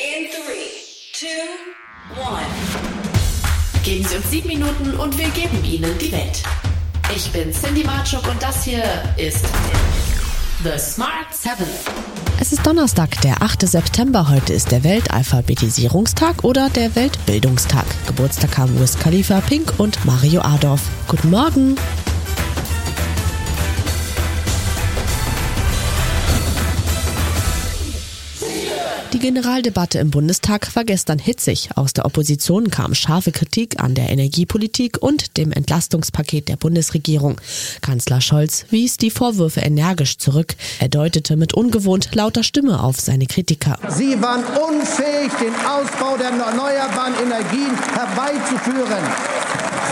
In three, two, one. Geben Sie uns sieben Minuten und wir geben Ihnen die Welt. Ich bin Cindy Marchuk und das hier ist The Smart 7. Es ist Donnerstag, der 8. September. Heute ist der Weltalphabetisierungstag oder der Weltbildungstag. Geburtstag haben Wiz Khalifa, Pink und Mario Adorf. Guten Morgen! Die Generaldebatte im Bundestag war gestern hitzig. Aus der Opposition kam scharfe Kritik an der Energiepolitik und dem Entlastungspaket der Bundesregierung. Kanzler Scholz wies die Vorwürfe energisch zurück. Er deutete mit ungewohnt lauter Stimme auf seine Kritiker. Sie waren unfähig, den Ausbau der erneuerbaren Energien herbeizuführen.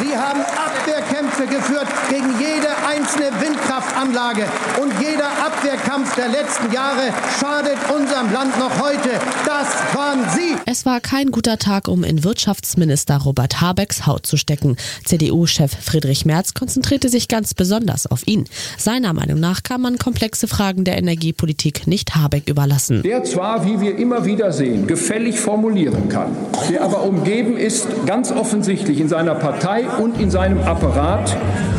Sie haben Abwehrkämpfe geführt gegen jede einzelne Windkraftanlage. Und jeder Abwehrkampf der letzten Jahre schadet unserem Land noch heute. Das waren Sie. Es war kein guter Tag, um in Wirtschaftsminister Robert Habecks Haut zu stecken. CDU-Chef Friedrich Merz konzentrierte sich ganz besonders auf ihn. Seiner Meinung nach kann man komplexe Fragen der Energiepolitik nicht Habeck überlassen. Der zwar, wie wir immer wieder sehen, gefällig formulieren kann, der aber umgeben ist, ganz offensichtlich in seiner Partei und in seinem Apparat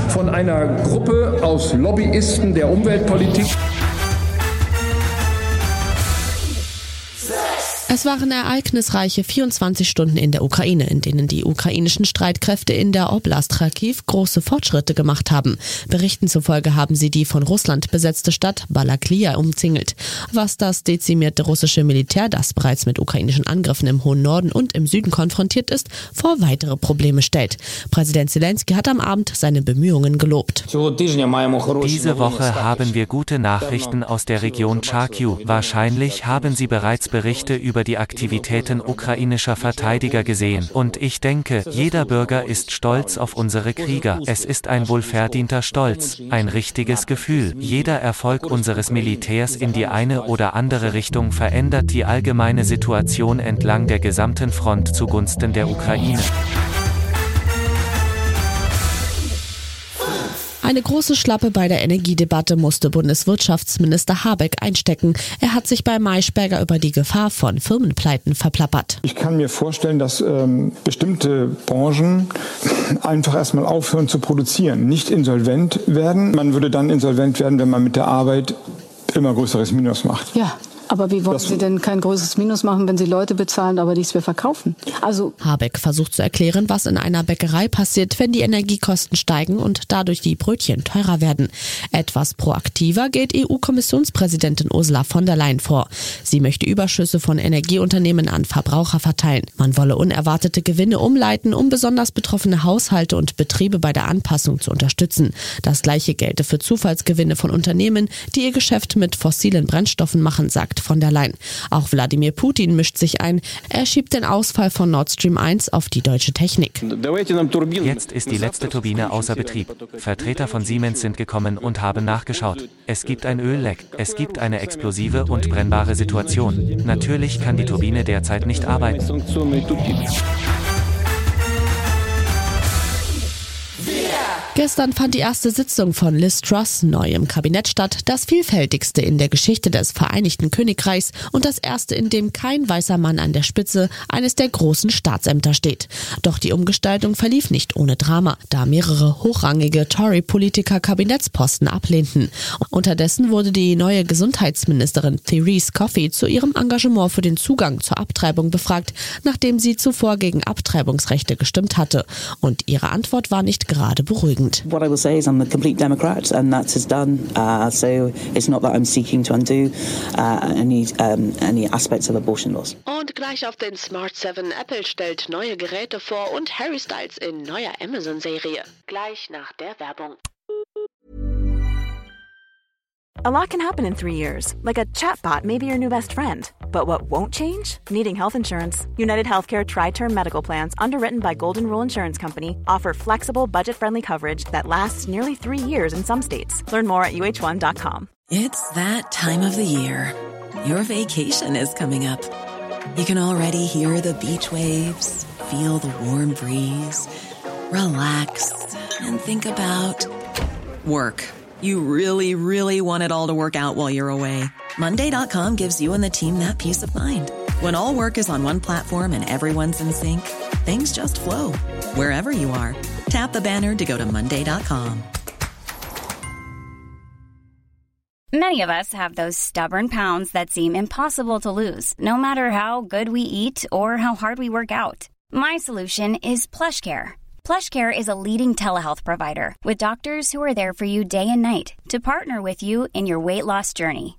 von einer Gruppe aus Lobbyisten der Umweltpolitik. Es waren ereignisreiche 24 Stunden in der Ukraine, in denen die ukrainischen Streitkräfte in der Oblast Kharkiv große Fortschritte gemacht haben. Berichten zufolge haben sie die von Russland besetzte Stadt Balaklia umzingelt. Was das dezimierte russische Militär, das bereits mit ukrainischen Angriffen im hohen Norden und im Süden konfrontiert ist, vor weitere Probleme stellt. Präsident Zelensky hat am Abend seine Bemühungen gelobt. Diese Woche haben wir gute Nachrichten aus der Region Charkiw. Wahrscheinlich haben Sie bereits Berichte über die Aktivitäten ukrainischer Verteidiger gesehen. Und ich denke, jeder Bürger ist stolz auf unsere Krieger. Es ist ein wohlverdienter Stolz, ein richtiges Gefühl. Jeder Erfolg unseres Militärs in die eine oder andere Richtung verändert die allgemeine Situation entlang der gesamten Front zugunsten der Ukraine. Eine große Schlappe bei der Energiedebatte musste Bundeswirtschaftsminister Habeck einstecken. Er hat sich bei Maischberger über die Gefahr von Firmenpleiten verplappert. Ich kann mir vorstellen, dass ähm, bestimmte Branchen einfach erstmal aufhören zu produzieren, nicht insolvent werden. Man würde dann insolvent werden, wenn man mit der Arbeit immer größeres Minus macht. Ja, aber wie wollen Das- Sie denn kein größeres Minus machen, wenn Sie Leute bezahlen, aber nichts mehr verkaufen? Also Habeck versucht zu erklären, was in einer Bäckerei passiert, wenn die Energiekosten steigen und dadurch die Brötchen teurer werden. Etwas proaktiver geht EU-Kommissionspräsidentin Ursula von der Leyen vor. Sie möchte Überschüsse von Energieunternehmen an Verbraucher verteilen. Man wolle unerwartete Gewinne umleiten, um besonders betroffene Haushalte und Betriebe bei der Anpassung zu unterstützen. Das gleiche gelte für Zufallsgewinne von Unternehmen, die ihr Geschäft mit fossilen Brennstoffen machen, sagt von der Leyen. Auch Wladimir Putin mischt sich ein. Er schiebt den Ausfall von Nord Stream 1 auf die deutsche Technik. Jetzt ist die letzte Turbine außer Betrieb. Vertreter von Siemens sind gekommen und haben nachgeschaut. Es gibt ein Ölleck. Es gibt eine explosive und brennbare Situation. Natürlich kann die Turbine derzeit nicht arbeiten. Gestern fand die erste Sitzung von Liz Truss neu im Kabinett statt, das vielfältigste in der Geschichte des Vereinigten Königreichs und das erste, in dem kein weißer Mann an der Spitze eines der großen Staatsämter steht. Doch die Umgestaltung verlief nicht ohne Drama, da mehrere hochrangige Tory-Politiker Kabinettsposten ablehnten. Unterdessen wurde die neue Gesundheitsministerin Therese Coffey zu ihrem Engagement für den Zugang zur Abtreibung befragt, nachdem sie zuvor gegen Abtreibungsrechte gestimmt hatte. Und ihre Antwort war nicht gerade beruhigend. What I will say is I'm a complete Democrat, and that is done. Uh, so it's not that I'm seeking to undo uh, any um, any aspects of abortion laws. Und gleich auf den Smart 7 Apple stellt neue Geräte vor und Harry Styles in neuer Amazon-Serie. Gleich nach der Werbung. A lot can happen in three years, like a chatbot may be your new best friend. But what won't change? Needing health insurance. United Healthcare Tri Term Medical Plans, underwritten by Golden Rule Insurance Company, offer flexible, budget friendly coverage that lasts nearly three years in some states. Learn more at uh1.com. It's that time of the year. Your vacation is coming up. You can already hear the beach waves, feel the warm breeze, relax, and think about work. You really, really want it all to work out while you're away. Monday.com gives you and the team that peace of mind. When all work is on one platform and everyone's in sync, things just flow wherever you are. Tap the banner to go to Monday.com. Many of us have those stubborn pounds that seem impossible to lose, no matter how good we eat or how hard we work out. My solution is PlushCare. PlushCare is a leading telehealth provider with doctors who are there for you day and night to partner with you in your weight loss journey.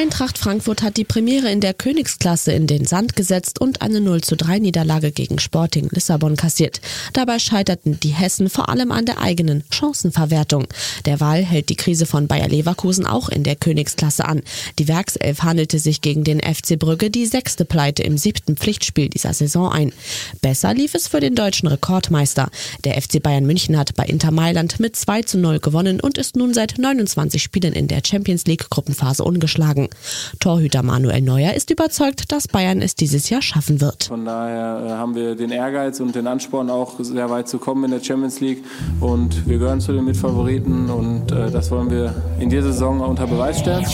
Eintracht Frankfurt hat die Premiere in der Königsklasse in den Sand gesetzt und eine 0 zu 3 Niederlage gegen Sporting Lissabon kassiert. Dabei scheiterten die Hessen vor allem an der eigenen Chancenverwertung. Derweil hält die Krise von Bayer Leverkusen auch in der Königsklasse an. Die Werkself handelte sich gegen den FC Brügge die sechste Pleite im siebten Pflichtspiel dieser Saison ein. Besser lief es für den deutschen Rekordmeister. Der FC Bayern München hat bei Inter Mailand mit 2 zu 0 gewonnen und ist nun seit 29 Spielen in der Champions League Gruppenphase ungeschlagen. Torhüter Manuel Neuer ist überzeugt, dass Bayern es dieses Jahr schaffen wird. Von daher äh, haben wir den Ehrgeiz und den Ansporn auch sehr weit zu kommen in der Champions League und wir gehören zu den Mitfavoriten und äh, das wollen wir in dieser Saison unter Beweis stellen.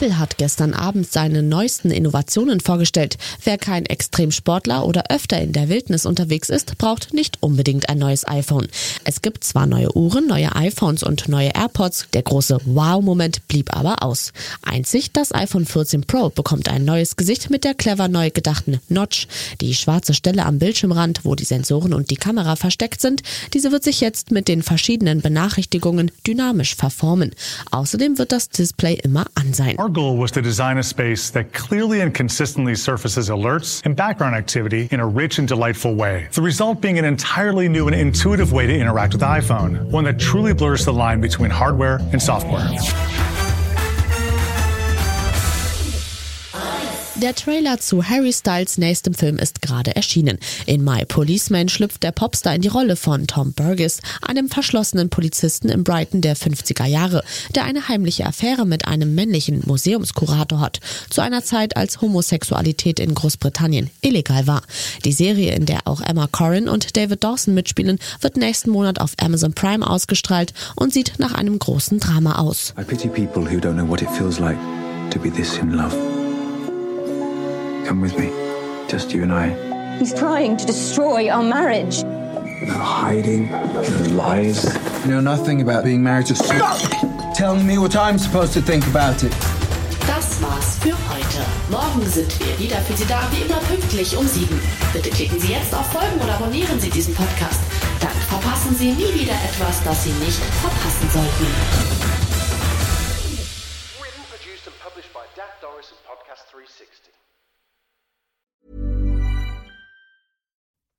Apple hat gestern Abend seine neuesten Innovationen vorgestellt. Wer kein Extremsportler oder öfter in der Wildnis unterwegs ist, braucht nicht unbedingt ein neues iPhone. Es gibt zwar neue Uhren, neue iPhones und neue AirPods, der große Wow-Moment blieb aber aus. Einzig das iPhone 14 Pro bekommt ein neues Gesicht mit der clever neu gedachten Notch. Die schwarze Stelle am Bildschirmrand, wo die Sensoren und die Kamera versteckt sind, diese wird sich jetzt mit den verschiedenen Benachrichtigungen dynamisch verformen. Außerdem wird das Display immer an sein. Our goal was to design a space that clearly and consistently surfaces alerts and background activity in a rich and delightful way. The result being an entirely new and intuitive way to interact with the iPhone, one that truly blurs the line between hardware and software. Der Trailer zu Harry Styles nächstem Film ist gerade erschienen. In My Policeman schlüpft der Popstar in die Rolle von Tom Burgess, einem verschlossenen Polizisten in Brighton der 50er Jahre, der eine heimliche Affäre mit einem männlichen Museumskurator hat, zu einer Zeit, als Homosexualität in Großbritannien illegal war. Die Serie, in der auch Emma Corrin und David Dawson mitspielen, wird nächsten Monat auf Amazon Prime ausgestrahlt und sieht nach einem großen Drama aus. I pity people who don't know what it feels like to be this in love. Come with me. Just you and I. He's trying to destroy our marriage. No hiding, no lies. You know nothing about being married to Sue. Telling me what I'm supposed to think about it. Das war's für heute. Morgen sind wir wieder für Sie da, wie immer pünktlich um sieben. Bitte klicken Sie jetzt auf Folgen oder abonnieren Sie diesen Podcast. Dann verpassen Sie nie wieder etwas, das Sie nicht verpassen sollten.